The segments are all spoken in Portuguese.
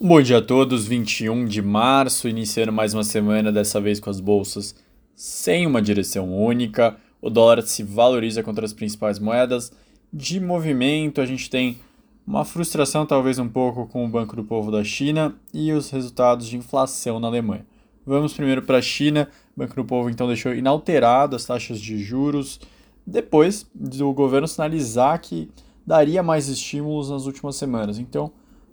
Bom dia a todos, 21 de março, iniciando mais uma semana, dessa vez com as bolsas sem uma direção única. O dólar se valoriza contra as principais moedas. De movimento, a gente tem uma frustração, talvez um pouco, com o Banco do Povo da China e os resultados de inflação na Alemanha. Vamos primeiro para a China. O Banco do Povo então deixou inalterado as taxas de juros depois do governo sinalizar que daria mais estímulos nas últimas semanas. Então,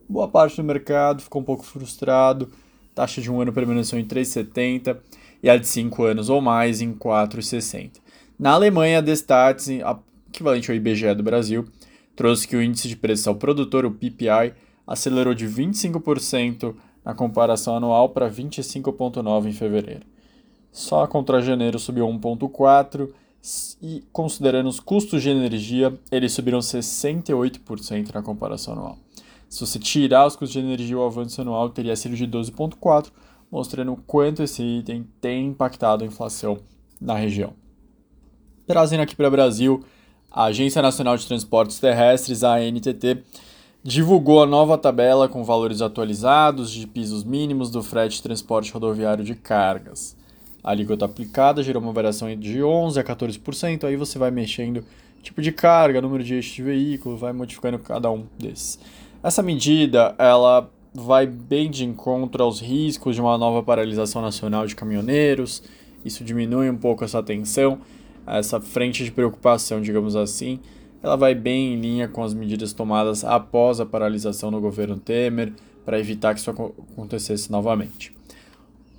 boa parte do mercado ficou um pouco frustrado, taxa de um ano permaneceu em 3,70 e a de 5 anos ou mais em 4,60. Na Alemanha, a Destats, equivalente ao IBGE do Brasil, trouxe que o índice de preço ao produtor, o PPI, acelerou de 25% na comparação anual para 25,9% em fevereiro. Só contra janeiro subiu 1,4% e, considerando os custos de energia, eles subiram 68% na comparação anual. Se você tirar os custos de energia, o avanço anual teria sido de 12,4%, mostrando o quanto esse item tem impactado a inflação na região. Trazendo aqui para o Brasil, a Agência Nacional de Transportes Terrestres, a ANTT, divulgou a nova tabela com valores atualizados de pisos mínimos do frete de transporte rodoviário de cargas. A alíquota aplicada gerou uma variação de 11% a 14%, aí você vai mexendo tipo de carga, número de eixos de veículo, vai modificando cada um desses. Essa medida, ela vai bem de encontro aos riscos de uma nova paralisação nacional de caminhoneiros. Isso diminui um pouco essa tensão, essa frente de preocupação, digamos assim. Ela vai bem em linha com as medidas tomadas após a paralisação no governo Temer para evitar que isso acontecesse novamente.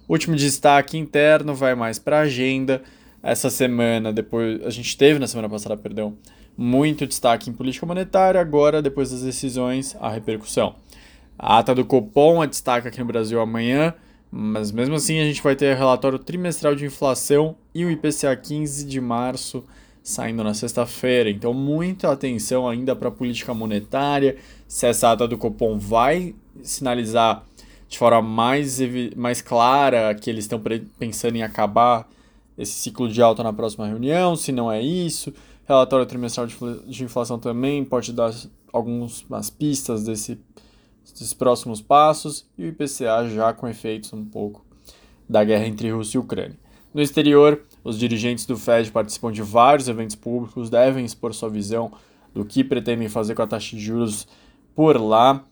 Último destaque interno vai mais para a agenda. Essa semana, depois a gente teve na semana passada, perdão, muito destaque em política monetária, agora, depois das decisões, a repercussão. A ata do Copom é destaque aqui no Brasil amanhã, mas mesmo assim a gente vai ter relatório trimestral de inflação e o IPCA 15 de março saindo na sexta-feira. Então, muita atenção ainda para a política monetária, se essa ata do Copom vai sinalizar de forma mais, mais clara que eles estão pensando em acabar esse ciclo de alta na próxima reunião, se não é isso. Relatório trimestral de inflação também pode dar algumas pistas desse, desses próximos passos e o IPCA já com efeitos um pouco da guerra entre Rússia e Ucrânia. No exterior, os dirigentes do Fed participam de vários eventos públicos, devem expor sua visão do que pretendem fazer com a taxa de juros por lá.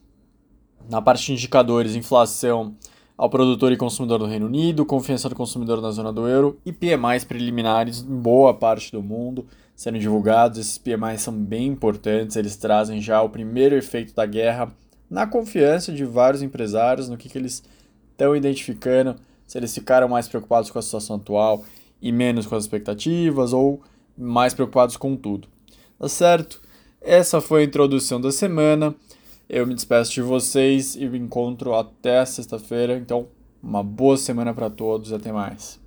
Na parte de indicadores, inflação ao produtor e consumidor do Reino Unido, confiança do consumidor na zona do euro e PMIs preliminares em boa parte do mundo sendo divulgados. Esses PMIs são bem importantes, eles trazem já o primeiro efeito da guerra na confiança de vários empresários, no que, que eles estão identificando, se eles ficaram mais preocupados com a situação atual e menos com as expectativas ou mais preocupados com tudo. Tá certo? Essa foi a introdução da semana. Eu me despeço de vocês e me encontro até sexta-feira. Então, uma boa semana para todos e até mais.